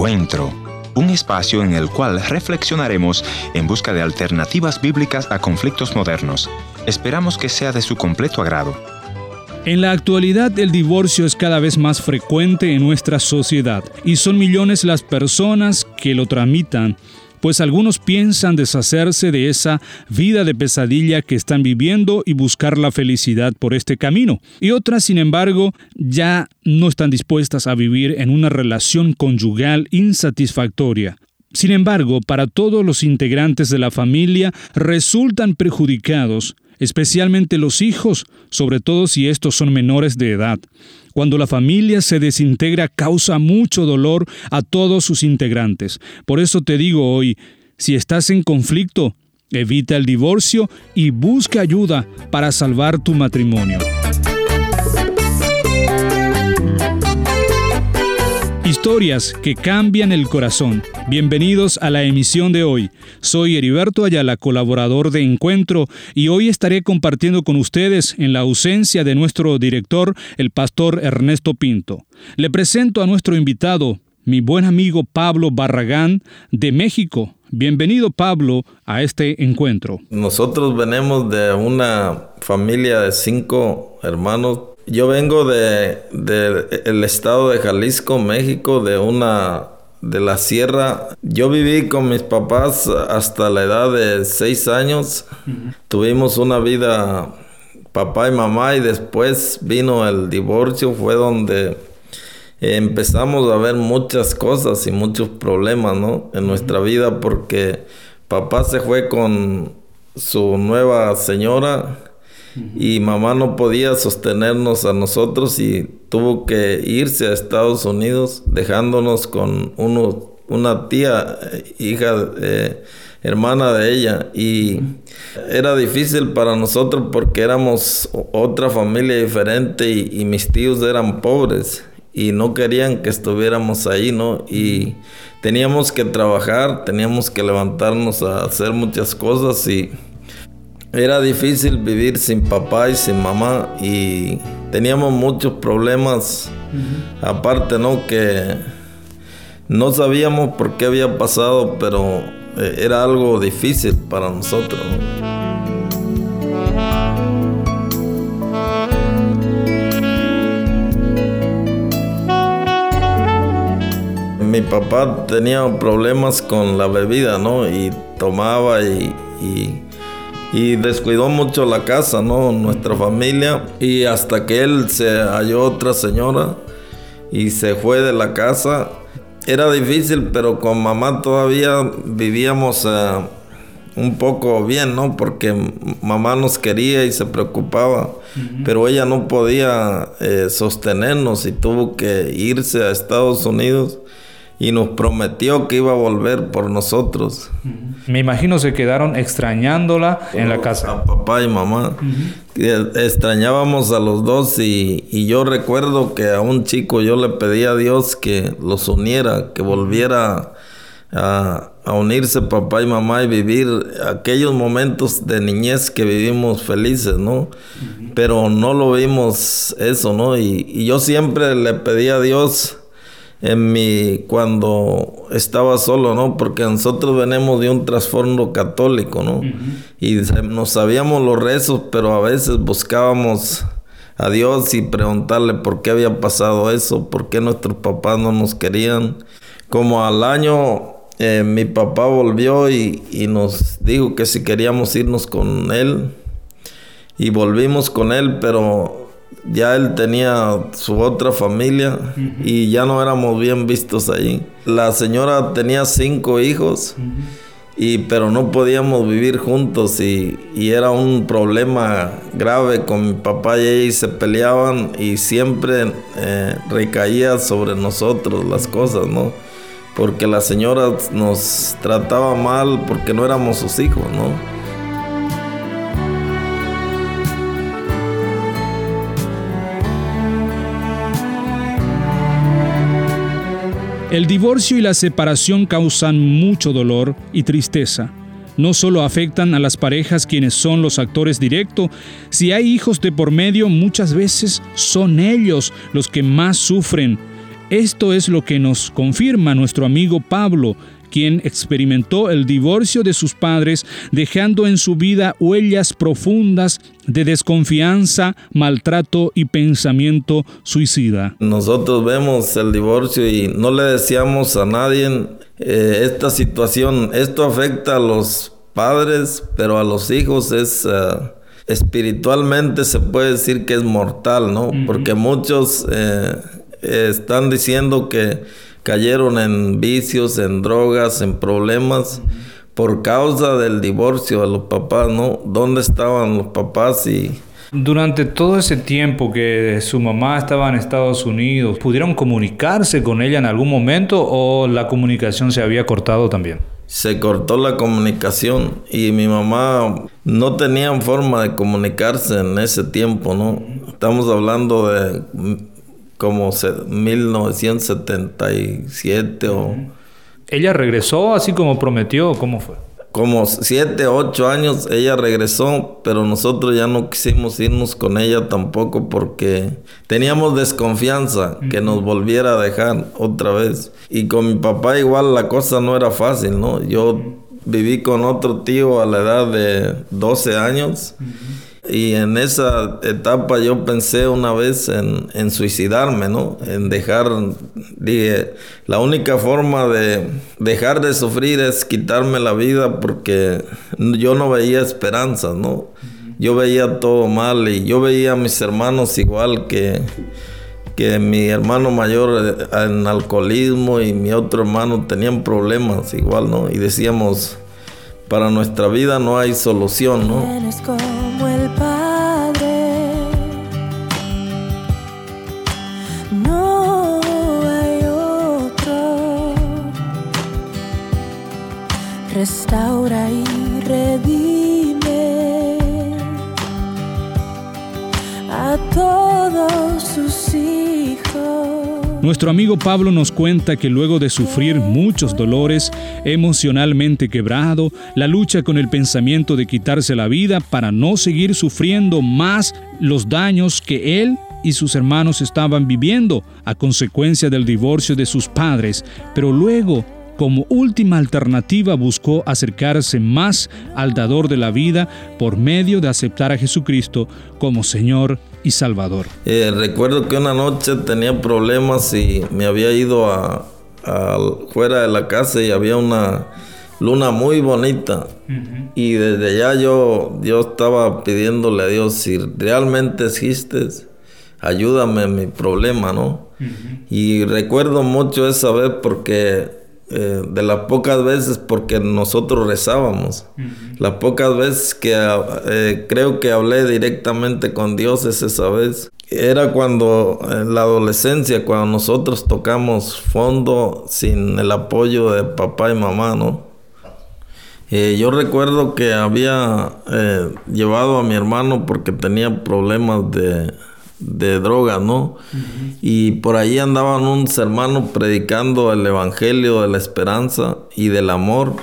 Encuentro, un espacio en el cual reflexionaremos en busca de alternativas bíblicas a conflictos modernos. Esperamos que sea de su completo agrado. En la actualidad el divorcio es cada vez más frecuente en nuestra sociedad y son millones las personas que lo tramitan pues algunos piensan deshacerse de esa vida de pesadilla que están viviendo y buscar la felicidad por este camino. Y otras, sin embargo, ya no están dispuestas a vivir en una relación conyugal insatisfactoria. Sin embargo, para todos los integrantes de la familia resultan perjudicados, especialmente los hijos, sobre todo si estos son menores de edad. Cuando la familia se desintegra causa mucho dolor a todos sus integrantes. Por eso te digo hoy, si estás en conflicto, evita el divorcio y busca ayuda para salvar tu matrimonio. Historias que cambian el corazón. Bienvenidos a la emisión de hoy. Soy Heriberto Ayala, colaborador de Encuentro, y hoy estaré compartiendo con ustedes, en la ausencia de nuestro director, el pastor Ernesto Pinto. Le presento a nuestro invitado, mi buen amigo Pablo Barragán, de México. Bienvenido Pablo a este encuentro. Nosotros venimos de una familia de cinco hermanos yo vengo de, el estado de Jalisco, México, de una de la sierra. Yo viví con mis papás hasta la edad de seis años. Tuvimos una vida papá y mamá y después vino el divorcio. Fue donde empezamos a ver muchas cosas y muchos problemas, ¿no? En nuestra vida porque papá se fue con su nueva señora y mamá no podía sostenernos a nosotros y tuvo que irse a Estados Unidos dejándonos con uno, una tía, eh, hija, eh, hermana de ella y era difícil para nosotros porque éramos otra familia diferente y, mis tíos eran pobres y no querían que estuviéramos ahí, ¿no? Y teníamos que trabajar, teníamos que levantarnos a hacer muchas cosas y era difícil vivir sin papá y sin mamá y teníamos muchos problemas aparte, ¿no? Que no sabíamos por qué había pasado, pero eh, era algo difícil para nosotros. Mi papá tenía problemas con la bebida, ¿no? Y tomaba y y descuidó mucho la casa, ¿no? Nuestra familia. Y hasta que él se halló otra señora y se fue de la casa. Era difícil, pero con mamá todavía vivíamos eh, un poco bien, ¿no? Porque mamá nos quería y se preocupaba, pero ella no podía eh, sostenernos y tuvo que irse a Estados Unidos y nos prometió que iba a volver por nosotros. Me imagino se quedaron extrañándola en la casa. A papá y mamá. Extrañábamos a los dos y, y, yo recuerdo que a un chico yo le pedí a Dios que los uniera, que volviera a, a unirse papá y mamá y vivir aquellos momentos de niñez que vivimos felices, ¿no? Pero no lo vimos eso, ¿no? Y, y yo siempre le pedí a Dios en mi cuando estaba solo, ¿no? Porque nosotros venimos de un trasfondo católico, ¿no? Y nos sabíamos los rezos, pero a veces buscábamos a Dios y preguntarle por qué había pasado eso, por qué nuestros papás no nos querían. Como al año eh, mi papá volvió y, y nos dijo que si queríamos irnos con él y volvimos con él, pero ya él tenía su otra familia y ya no éramos bien vistos ahí. La señora tenía cinco hijos, y, pero no podíamos vivir juntos y, era un problema grave con mi papá y ella y se peleaban y siempre eh, recaía sobre nosotros las cosas, ¿no? Porque la señora nos trataba mal porque no éramos sus hijos, ¿no? El divorcio y la separación causan mucho dolor y tristeza. No solo afectan a las parejas quienes son los actores directos, si hay hijos de por medio muchas veces son ellos los que más sufren Esto es lo que nos confirma nuestro amigo Pablo, quien experimentó el divorcio de sus padres, dejando en su vida huellas profundas de desconfianza, maltrato y pensamiento suicida. Nosotros vemos el divorcio y no le decíamos a nadie eh, esta situación. Esto afecta a los padres, pero a los hijos es... Eh, espiritualmente se puede decir que es mortal, ¿no? Porque muchos eh, están diciendo que cayeron en vicios, en drogas, en problemas por causa del divorcio de los papás, ¿no? ¿Dónde estaban los papás y... Durante todo ese tiempo que su mamá estaba en Estados Unidos, ¿pudieron comunicarse con ella en algún momento o la comunicación se había cortado también? Se cortó la comunicación y mi mamá no tenía forma de comunicarse en ese tiempo, ¿no? Estamos hablando de como 1977 o... ¿Ella regresó así como prometió? ¿Cómo fue? Como 7, 8 años ella regresó, pero nosotros ya no quisimos irnos con ella tampoco porque teníamos desconfianza que nos volviera a dejar otra vez. Y con mi papá igual la cosa no era fácil, ¿no? Yo viví con otro tío a la edad de 12 años. Y en esa etapa yo pensé una vez en, suicidarme, ¿no? En dejar, dije, la única forma de dejar de sufrir es quitarme la vida porque yo no veía esperanza, ¿no? Yo veía todo mal y yo veía a mis hermanos igual que, que mi hermano mayor en alcoholismo y mi otro hermano tenían problemas igual, ¿no? Y decíamos, para nuestra vida no hay solución, ¿no? Restaura y redime a todos sus hijos. Nuestro amigo Pablo nos cuenta que luego de sufrir muchos dolores, emocionalmente quebrado, la lucha con el pensamiento de quitarse la vida para no seguir sufriendo más los daños que él y sus hermanos estaban viviendo a consecuencia del divorcio de sus padres, pero luego como última alternativa buscó acercarse más al dador de la vida por medio de aceptar a Jesucristo como Señor y Salvador. Eh, recuerdo que una noche tenía problemas y me había ido a, fuera de la casa y había una luna muy bonita. Y desde allá yo, yo estaba pidiéndole a Dios si realmente existes, ayúdame en mi problema, ¿no? Y recuerdo mucho esa vez porque eh, de las pocas veces porque nosotros rezábamos. Las pocas veces que eh, creo que hablé directamente con Dios es esa vez. Era cuando en la adolescencia, cuando nosotros tocamos fondo sin el apoyo de papá y mamá, ¿no? Eh, yo recuerdo que había llevado a mi hermano porque tenía problemas de de droga, ¿no? Y por ahí andaban unos hermanos predicando el evangelio de la esperanza y del amor.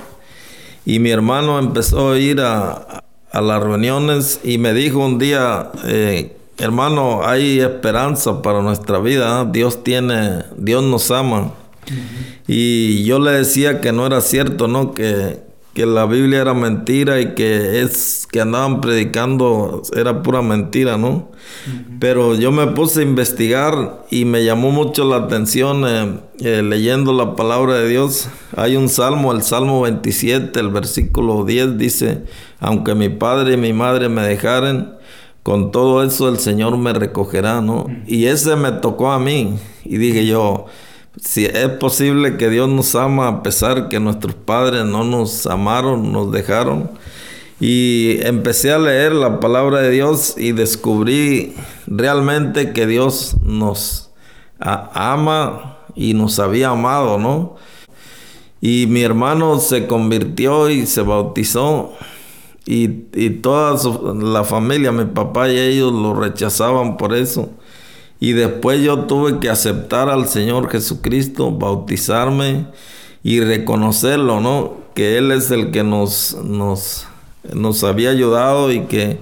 Y mi hermano empezó a ir a, las reuniones y me dijo un día, eh, hermano, hay esperanza para nuestra vida, Dios tiene, Dios nos ama. Y yo le decía que no era cierto, ¿no? Que, que la Biblia era mentira y que es que andaban predicando era pura mentira, ¿no? Pero yo me puse a investigar y me llamó mucho la atención eh, eh, leyendo la palabra de Dios. Hay un salmo, el Salmo 27, el versículo 10 dice, aunque mi padre y mi madre me dejaren, con todo eso el Señor me recogerá, ¿no? Y ese me tocó a mí y dije yo, si es posible que Dios nos ama a pesar que nuestros padres no nos amaron, nos dejaron. Y empecé a leer la palabra de Dios y descubrí realmente que Dios nos ama y nos había amado, ¿no? Y mi hermano se convirtió y se bautizó. Y, y toda la familia, mi papá y ellos lo rechazaban por eso. Y después yo tuve que aceptar al Señor Jesucristo, bautizarme y reconocerlo, ¿no? Que Él es el que nos, nos, nos había ayudado y que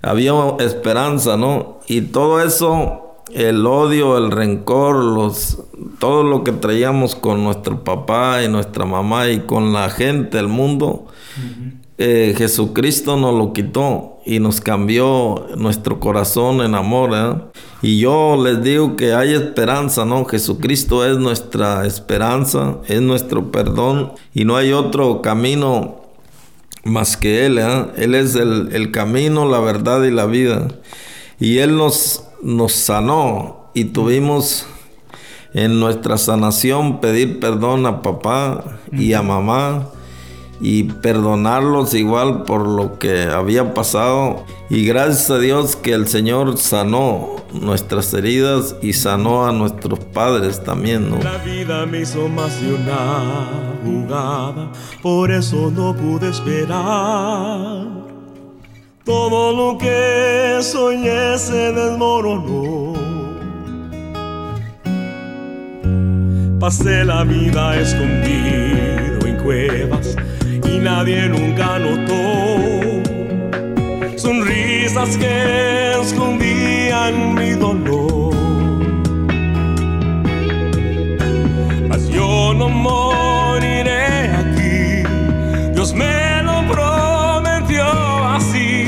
había esperanza, ¿no? Y todo eso, el odio, el rencor, los, todo lo que traíamos con nuestro papá y nuestra mamá y con la gente, el mundo, eh, Jesucristo nos lo quitó y nos cambió nuestro corazón en amor. ¿eh? Y yo les digo que hay esperanza, ¿no? Jesucristo es nuestra esperanza, es nuestro perdón y no hay otro camino más que Él. ¿eh? Él es el, el, camino, la verdad y la vida. Y Él nos, nos sanó y tuvimos en nuestra sanación pedir perdón a papá y a mamá y perdonarlos igual por lo que había pasado. Y gracias a Dios que el Señor sanó nuestras heridas y sanó a nuestros padres también, ¿no? La vida me hizo más de una jugada, por eso no pude esperar. Todo lo que soñé se desmoronó. Pasé la vida escondido en y nadie nunca notó sonrisas que escondían mi dolor. Mas yo no moriré aquí, Dios me lo prometió así.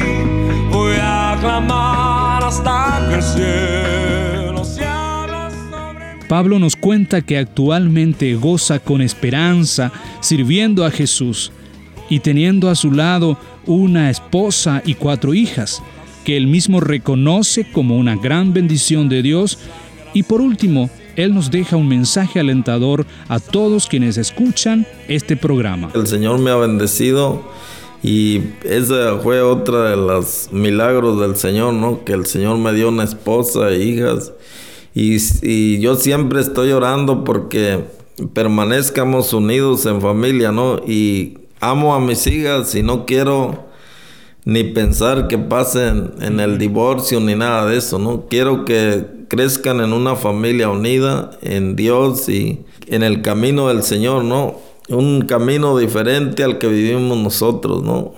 Voy a clamar hasta que el cielo se abra sobre mí. Pablo nos cuenta que actualmente goza con esperanza sirviendo a Jesús y teniendo a su lado una esposa y cuatro hijas, que él mismo reconoce como una gran bendición de Dios. Y por último, él nos deja un mensaje alentador a todos quienes escuchan este programa. El Señor me ha bendecido y esa fue otra de los milagros del Señor, ¿no? Que el Señor me dio una esposa e hijas. Y, y yo siempre estoy orando porque permanezcamos unidos en familia, ¿no? Y amo a mis hijas y no quiero ni pensar que pasen en el divorcio ni nada de eso, ¿no? Quiero que crezcan en una familia unida en Dios y en el camino del Señor, ¿no? Un camino diferente al que vivimos nosotros, ¿no?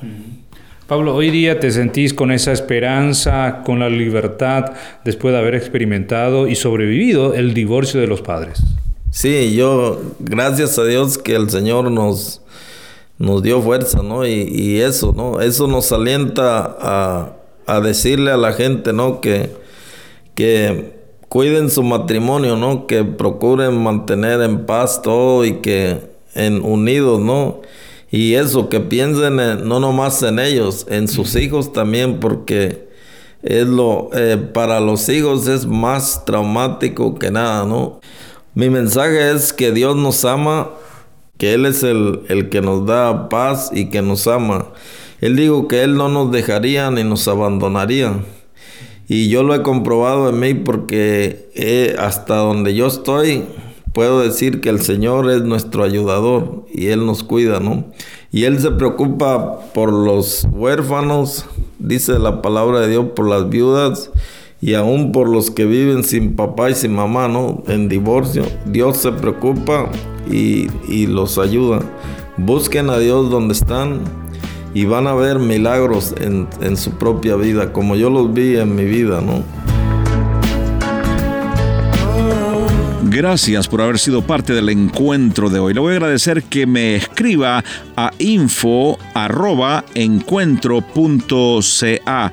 Pablo, hoy día te sentís con esa esperanza, con la libertad, después de haber experimentado y sobrevivido el divorcio de los padres. Sí, yo, gracias a Dios que el Señor nos, nos dio fuerza, ¿no? Y, y eso, ¿no? Eso nos alienta a, a, decirle a la gente, ¿no? Que, que cuiden su matrimonio, ¿no? Que procuren mantener en paz todo y que en unidos, ¿no? Y eso, que piensen en, no nomás en ellos, en sus hijos también, porque es lo, eh, para los hijos es más traumático que nada, ¿no? Mi mensaje es que Dios nos ama que Él es el, el, que nos da paz y que nos ama. Él dijo que Él no nos dejaría ni nos abandonaría. Y yo lo he comprobado en mí porque he, hasta donde yo estoy, puedo decir que el Señor es nuestro ayudador y Él nos cuida, ¿no? Y Él se preocupa por los huérfanos, dice la palabra de Dios, por las viudas y aún por los que viven sin papá y sin mamá, ¿no? En divorcio. Dios se preocupa y, y los ayuda. Busquen a Dios donde están y van a ver milagros en, en, su propia vida, como yo los vi en mi vida, ¿no? Gracias por haber sido parte del encuentro de hoy. Le voy a agradecer que me escriba a info@encuentro.ca.